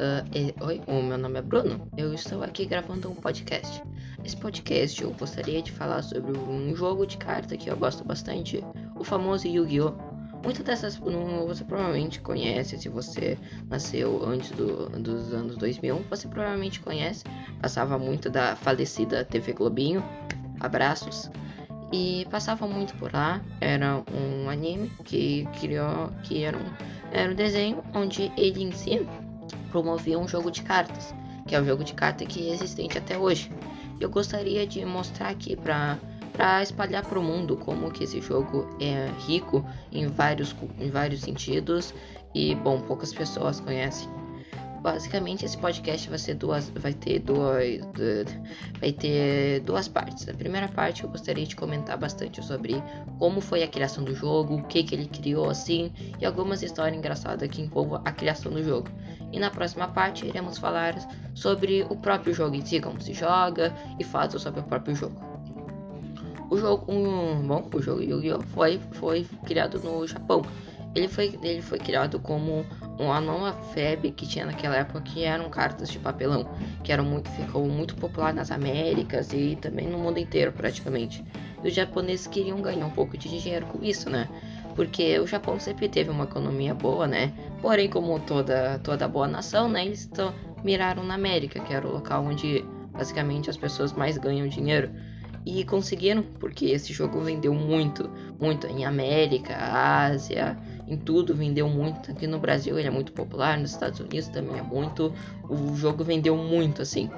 Uh, oi, o meu nome é Bruno. Eu estou aqui gravando um podcast. Esse podcast eu gostaria de falar sobre um jogo de carta que eu gosto bastante, o famoso Yu-Gi-Oh! Muitas dessas você provavelmente conhece, se você nasceu antes do, dos anos 2000, você provavelmente conhece. Passava muito da falecida TV Globinho. Abraços. E passava muito por lá. Era um anime que criou, que era um, era um desenho onde ele em si promovia um jogo de cartas, que é o jogo de carta que é existente até hoje. Eu gostaria de mostrar aqui para para espalhar para o mundo como que esse jogo é rico em vários, em vários sentidos e bom poucas pessoas conhecem. Basicamente esse podcast vai ser duas, vai ter duas, vai ter duas partes. A primeira parte eu gostaria de comentar bastante sobre como foi a criação do jogo, o que que ele criou assim e algumas histórias engraçadas que envolvam a criação do jogo. E na próxima parte iremos falar sobre o próprio jogo em si, como se joga e fatos sobre o próprio jogo. O jogo, um, bom, o jogo Yu-Gi-Oh foi foi criado no Japão. Ele foi, ele foi criado como uma nova febre que tinha naquela época que eram cartas de papelão, que eram muito ficou muito popular nas Américas e também no mundo inteiro praticamente. E os japoneses queriam ganhar um pouco de dinheiro com isso, né? Porque o Japão sempre teve uma economia boa, né? Porém, como toda toda boa nação, né, eles miraram na América, que era o local onde basicamente as pessoas mais ganham dinheiro. E conseguiram, porque esse jogo vendeu muito, muito em América, Ásia, em tudo vendeu muito. Aqui no Brasil ele é muito popular, nos Estados Unidos também é muito. O jogo vendeu muito assim.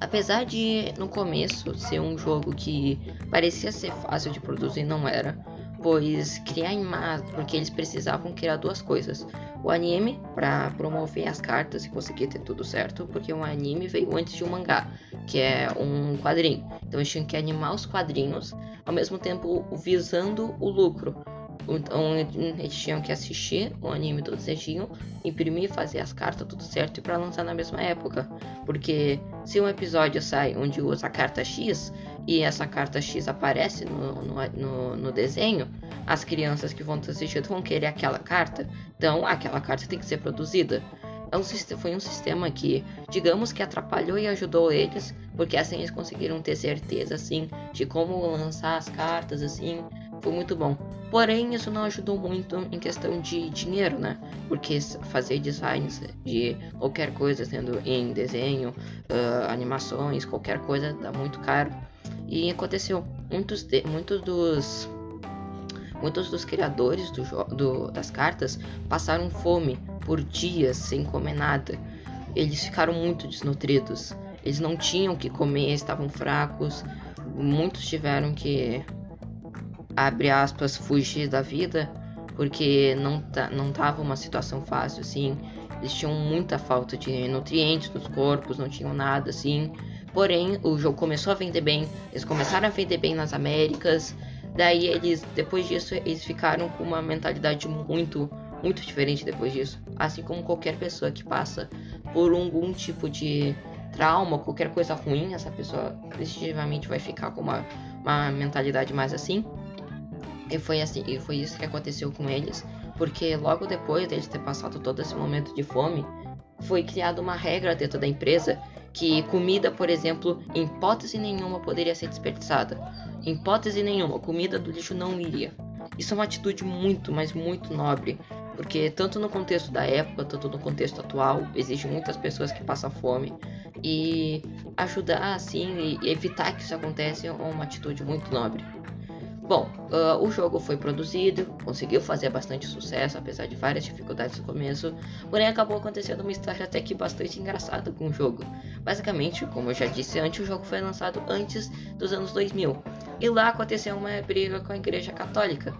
Apesar de no começo ser um jogo que parecia ser fácil de produzir, não era pois criar imagens, porque eles precisavam criar duas coisas. O anime para promover as cartas e conseguir ter tudo certo, porque o anime veio antes de um mangá, que é um quadrinho. Então eles tinham que animar os quadrinhos, ao mesmo tempo visando o lucro. Então eles tinham que assistir o anime do Zejinho, imprimir, fazer as cartas tudo certo e para lançar na mesma época. Porque se um episódio sai onde usa a carta X e essa carta X aparece no, no, no, no desenho, as crianças que vão estar assistindo vão querer aquela carta. Então aquela carta tem que ser produzida. É um, foi um sistema que, digamos que atrapalhou e ajudou eles, porque assim eles conseguiram ter certeza assim de como lançar as cartas assim foi muito bom. Porém, isso não ajudou muito em questão de dinheiro, né? Porque fazer designs de qualquer coisa, sendo em desenho, uh, animações, qualquer coisa, dá muito caro. E aconteceu, muitos, de, muitos dos muitos dos criadores do, do, das cartas passaram fome por dias sem comer nada. Eles ficaram muito desnutridos. Eles não tinham o que comer, estavam fracos. Muitos tiveram que abre aspas, fugir da vida, porque não, não tava uma situação fácil, assim. Eles tinham muita falta de nutrientes nos corpos, não tinham nada, assim. Porém, o jogo começou a vender bem, eles começaram a vender bem nas Américas. Daí eles, depois disso, eles ficaram com uma mentalidade muito, muito diferente depois disso. Assim como qualquer pessoa que passa por algum tipo de trauma, qualquer coisa ruim, essa pessoa definitivamente vai ficar com uma, uma mentalidade mais assim. E foi assim, e foi isso que aconteceu com eles, porque logo depois deles ter passado todo esse momento de fome, foi criada uma regra dentro da empresa que comida, por exemplo, em hipótese nenhuma poderia ser desperdiçada. Em hipótese nenhuma, comida do lixo não iria. Isso é uma atitude muito, mas muito nobre, porque tanto no contexto da época, tanto no contexto atual, existe muitas pessoas que passam fome e ajudar assim e evitar que isso aconteça é uma atitude muito nobre. Bom, uh, o jogo foi produzido, conseguiu fazer bastante sucesso, apesar de várias dificuldades no começo, porém acabou acontecendo uma história até que bastante engraçada com o jogo. Basicamente, como eu já disse antes, o jogo foi lançado antes dos anos 2000, e lá aconteceu uma briga com a Igreja Católica.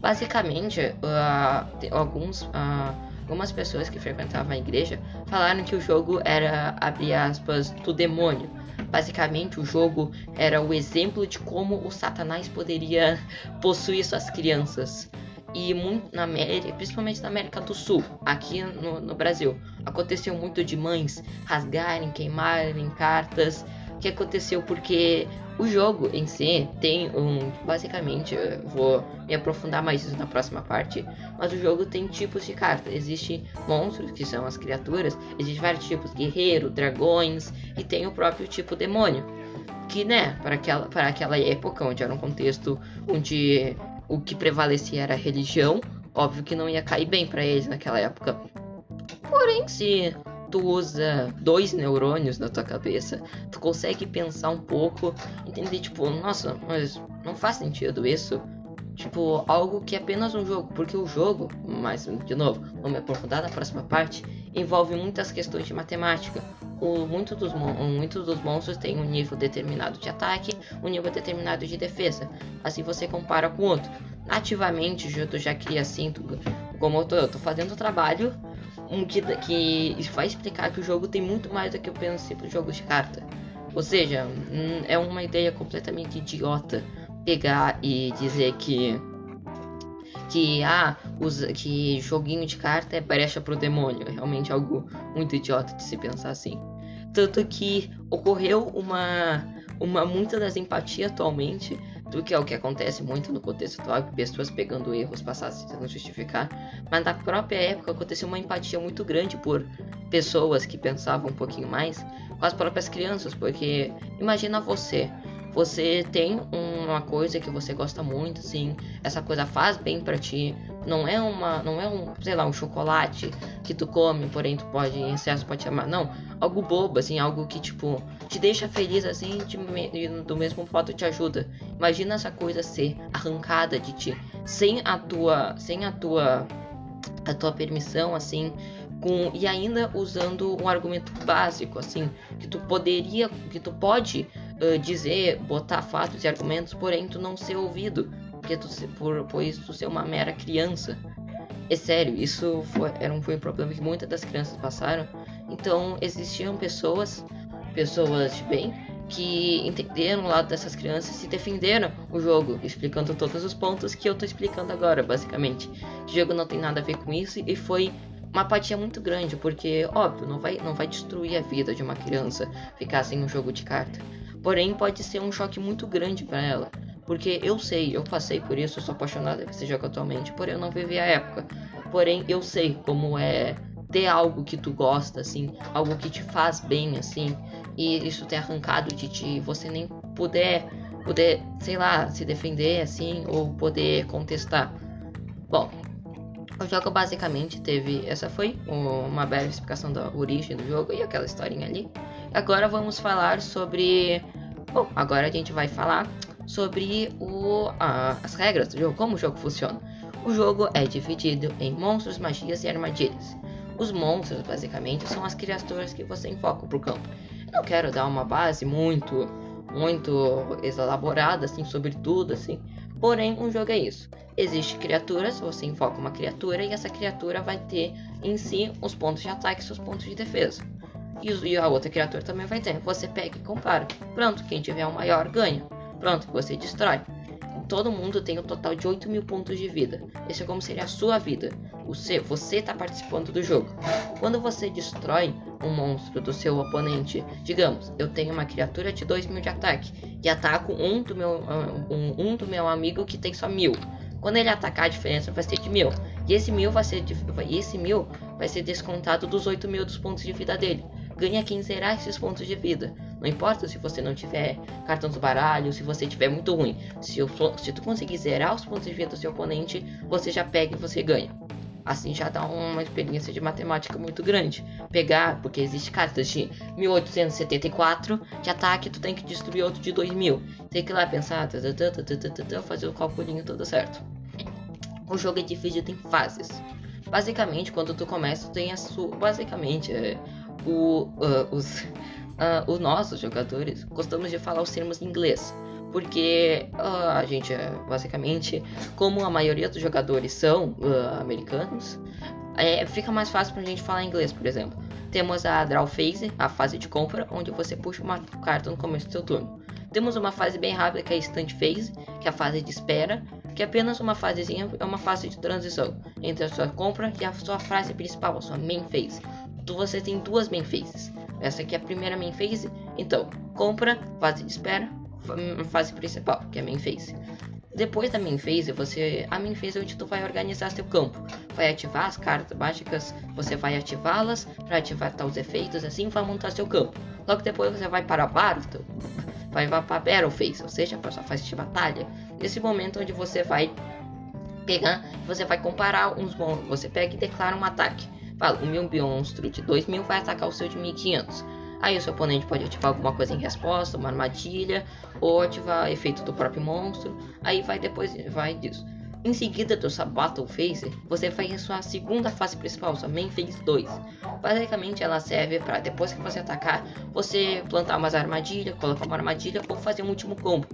Basicamente, uh, alguns, uh, algumas pessoas que frequentavam a igreja falaram que o jogo era, abre aspas, do demônio Basicamente, o jogo era o exemplo de como o Satanás poderia possuir suas crianças. E muito na América, principalmente na América do Sul, aqui no, no Brasil, aconteceu muito de mães rasgarem, queimarem cartas. Que aconteceu porque O jogo em si tem um. Basicamente, eu vou me aprofundar mais isso na próxima parte. Mas o jogo tem tipos de cartas. Existe monstros, que são as criaturas. Existem vários tipos: guerreiro, dragões. E tem o próprio tipo demônio. Que, né, para aquela, para aquela época, onde era um contexto onde o que prevalecia era a religião, óbvio que não ia cair bem para eles naquela época. Porém, se tu usa dois neurônios na tua cabeça, tu consegue pensar um pouco, entender, tipo, nossa, mas não faz sentido isso. Tipo, algo que é apenas um jogo, porque o jogo, mas de novo, vamos me aprofundar na próxima parte, envolve muitas questões de matemática. O, muito, dos, muitos dos monstros têm um nível determinado de ataque, um nível determinado de defesa. Assim você compara com outro. Nativamente, o jogo já cria assim, como eu tô, eu tô fazendo o trabalho um que, que vai explicar que o jogo tem muito mais do que apenas simples jogo de carta. Ou seja, hum, é uma ideia completamente idiota pegar e dizer que que ah, usa, que joguinho de carta é brecha pro demônio. É realmente algo muito idiota de se pensar assim. Tanto que ocorreu uma uma muita das empatias atualmente do que é o que acontece muito no contexto atual, pessoas pegando erros passados tentando justificar, mas na própria época aconteceu uma empatia muito grande por pessoas que pensavam um pouquinho mais com as próprias crianças, porque imagina você, você tem uma coisa que você gosta muito, assim, essa coisa faz bem para ti, não é uma, não é um, sei lá, um chocolate que tu come, porém tu pode em excesso pode chamar, não, algo bobo, assim, algo que tipo te deixa feliz assim, de, do mesmo modo te ajuda. Imagina essa coisa ser arrancada de ti sem a tua, sem a tua, a tua permissão, assim, com e ainda usando um argumento básico, assim, que tu poderia, que tu pode uh, dizer, botar fatos e argumentos, porém tu não ser ouvido, porque tu por pois tu ser uma mera criança. É sério, isso foi, era um, foi um problema que muitas das crianças passaram. Então existiam pessoas pessoas de bem que entenderam o lado dessas crianças e defenderam o jogo, explicando todos os pontos que eu tô explicando agora, basicamente. O jogo não tem nada a ver com isso e foi uma apatia muito grande, porque, óbvio, não vai, não vai destruir a vida de uma criança ficar sem um jogo de carta. Porém, pode ser um choque muito grande para ela. Porque eu sei, eu passei por isso, eu sou apaixonada por esse jogo atualmente, porém eu não vivi a época. Porém, eu sei como é ter algo que tu gosta, assim, algo que te faz bem, assim, e isso ter arrancado de ti, você nem puder, poder, sei lá, se defender, assim, ou poder contestar. Bom, o jogo basicamente teve, essa foi uma breve explicação da origem do jogo e aquela historinha ali. Agora vamos falar sobre, bom, agora a gente vai falar sobre o, as regras do jogo, como o jogo funciona. O jogo é dividido em monstros, magias e armadilhas. Os monstros, basicamente, são as criaturas que você enfoca pro campo. Eu não quero dar uma base muito, muito elaborada, assim, sobre tudo, assim. Porém, um jogo é isso. Existe criaturas, você invoca uma criatura e essa criatura vai ter em si os pontos de ataque e os pontos de defesa. E a outra criatura também vai ter. Você pega e compara. Pronto, quem tiver o maior ganha. Pronto, você destrói todo mundo tem um total de 8 mil pontos de vida. Esse é como seria a sua vida. Você está participando do jogo. Quando você destrói um monstro do seu oponente, digamos, eu tenho uma criatura de 2 mil de ataque e ataco um do meu, um, um do meu amigo que tem só mil. Quando ele atacar, a diferença vai ser de mil. E esse mil vai ser, esse mil vai ser descontado dos 8 mil dos pontos de vida dele. Ganha quem zerar esses pontos de vida. Não importa se você não tiver cartão do baralho, se você tiver muito ruim. Se, eu, se tu conseguir zerar os pontos de vida do seu oponente, você já pega e você ganha. Assim já dá uma experiência de matemática muito grande. Pegar, porque existe cartas de 1874 de ataque, tu tem que destruir outro de 2000. Tem que ir lá pensar, fazer o calculinho todo certo. O jogo é dividido em fases. Basicamente, quando tu começa, tu tem a sua. Basicamente, é, o, uh, os, uh, os nossos jogadores gostamos de falar os termos em inglês. Porque uh, a gente, basicamente, como a maioria dos jogadores são uh, americanos, é, fica mais fácil pra gente falar inglês, por exemplo. Temos a Draw Phase, a fase de compra, onde você puxa uma carta no começo do seu turno. Temos uma fase bem rápida que é a Instant Phase, que é a fase de espera, que é apenas uma fasezinha, é uma fase de transição entre a sua compra e a sua fase principal, a sua main phase. Você tem duas main phases. Essa aqui é a primeira main phase. Então, compra, fase de espera, fase principal, que é a main phase. Depois da main phase, você a main phase é onde tu vai organizar seu campo, vai ativar as cartas mágicas, você vai ativá-las para ativar tal os efeitos, assim vai montar seu campo. Logo depois você vai para a Battle, vai para Battle Phase, ou seja, para sua fase de batalha. Nesse momento onde você vai pegar, você vai comparar uns monstros, você pega e declara um ataque. Fala, o meu monstro de 2000 vai atacar o seu de 1500 Aí o seu oponente pode ativar alguma coisa em resposta, uma armadilha, ou ativar efeito do próprio monstro. Aí vai depois, vai disso. Em seguida do sua Battle Phase, você faz a sua segunda fase principal, sua Main Phase 2. Basicamente ela serve para depois que você atacar, você plantar umas armadilhas, colocar uma armadilha ou fazer um último combo.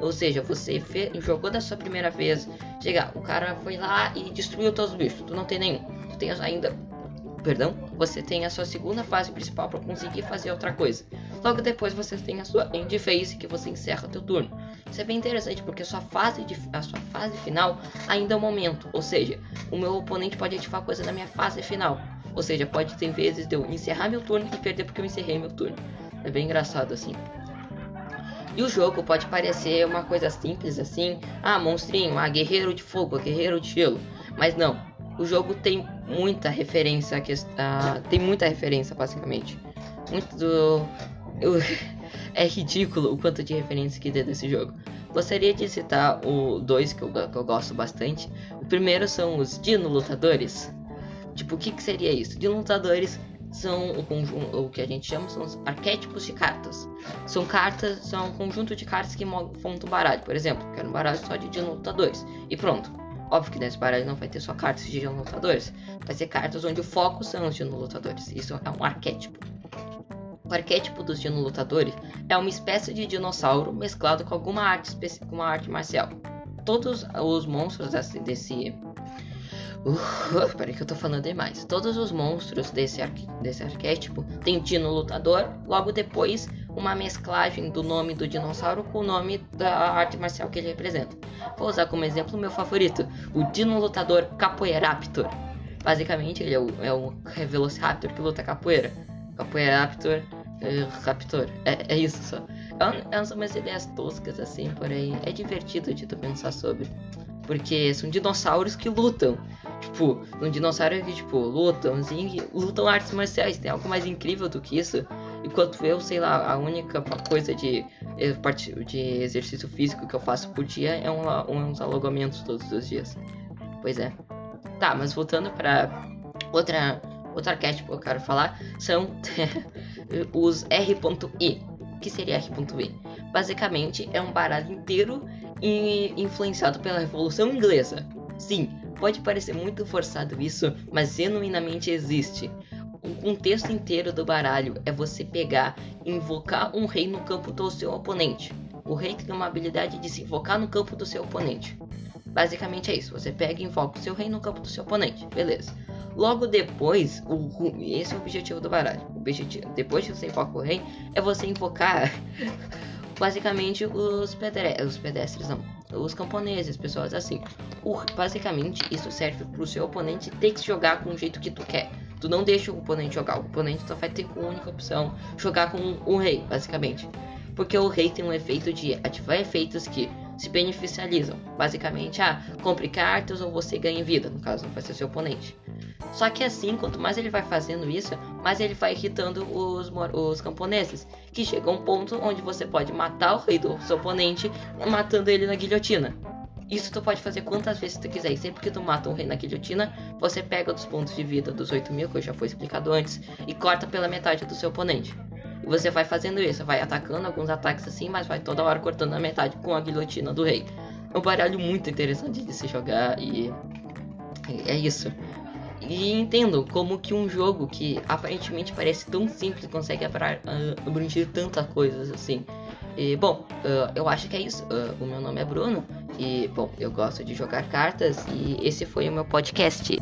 Ou seja, você jogou da sua primeira vez, chegar, o cara foi lá e destruiu todos os bichos, tu não tem nenhum. Tu tem ainda perdão, você tem a sua segunda fase principal para conseguir fazer outra coisa. Logo depois você tem a sua end phase que você encerra o teu turno. Isso é bem interessante porque a sua fase de, a sua fase final ainda é um momento, ou seja, o meu oponente pode ativar coisa na minha fase final. Ou seja, pode ter vezes de eu encerrar meu turno e perder porque eu encerrei meu turno. É bem engraçado assim. E o jogo pode parecer uma coisa simples assim, ah, monstrinho, ah, guerreiro de fogo, guerreiro de gelo. Mas não, o jogo tem muita referência que uh, tem muita referência basicamente. Muito do eu, é ridículo o quanto de referência que tem desse jogo. Gostaria de citar o dois que eu, que eu gosto bastante. O primeiro são os dino lutadores. Tipo o que, que seria isso? Dino lutadores são o conjunto o que a gente chama são os arquétipos de cartas. São cartas são um conjunto de cartas que montam baralho por exemplo. Quero um baralho só de dino lutadores. E pronto Óbvio que nesse baralho não vai ter só cartas de lutadores, vai ser cartas onde o foco são os lutadores. Isso é um arquétipo. O arquétipo dos lutadores é uma espécie de dinossauro mesclado com alguma arte, com uma arte marcial. Todos os monstros desse, desse Uh, peraí que eu tô falando demais. Todos os monstros desse, arqu desse arquétipo têm Dino Lutador, logo depois uma mesclagem do nome do dinossauro com o nome da arte marcial que ele representa. Vou usar como exemplo o meu favorito, o Dino Lutador Capoeiraptor. Basicamente ele é o, é o Velociraptor que luta capoeira. Capoeiraptor, uh, Raptor. É, é isso só. É, é, são umas ideias toscas assim, porém é divertido de tu pensar sobre. Porque são dinossauros que lutam. Tipo, um dinossauro que, tipo, lutam, assim, lutam artes marciais. Tem algo mais incrível do que isso. Enquanto eu, sei lá, a única coisa de, eh, de exercício físico que eu faço por dia é um, uns alongamentos todos os dias. Pois é. Tá, mas voltando para outra, outro arquétipo que eu quero falar, são os R.I. O que seria R.I? Basicamente, é um baralho inteiro influenciado pela Revolução Inglesa. Sim, pode parecer muito forçado isso, mas genuinamente existe. O contexto inteiro do baralho é você pegar e invocar um rei no campo do seu oponente. O rei tem uma habilidade de se invocar no campo do seu oponente. Basicamente é isso, você pega e invoca o seu rei no campo do seu oponente, beleza. Logo depois, o, esse é o objetivo do baralho. O objetivo, depois que você invoca o rei, é você invocar basicamente os, pedestres, os pedestres não, os camponeses, pessoas assim. O, basicamente isso serve para o seu oponente ter que jogar com o jeito que tu quer. Tu não deixa o oponente jogar, o oponente só vai ter como única opção jogar com o rei, basicamente. Porque o rei tem um efeito de ativar efeitos que se beneficializam. Basicamente, ah, compre cartas ou você ganha vida, no caso, não vai ser seu oponente. Só que assim, quanto mais ele vai fazendo isso, mais ele vai irritando os, os camponeses. Que chega um ponto onde você pode matar o rei do seu oponente matando ele na guilhotina. Isso tu pode fazer quantas vezes tu quiser. E sempre que tu mata um rei na guilhotina, você pega dos pontos de vida dos 8 mil, que já foi explicado antes, e corta pela metade do seu oponente. E você vai fazendo isso, vai atacando alguns ataques assim, mas vai toda hora cortando a metade com a guilhotina do rei. É um baralho muito interessante de se jogar e é isso. E entendo como que um jogo que aparentemente parece tão simples consegue ah, abranger tantas coisas assim. E, bom, uh, eu acho que é isso. Uh, o meu nome é Bruno e, bom, eu gosto de jogar cartas e esse foi o meu podcast.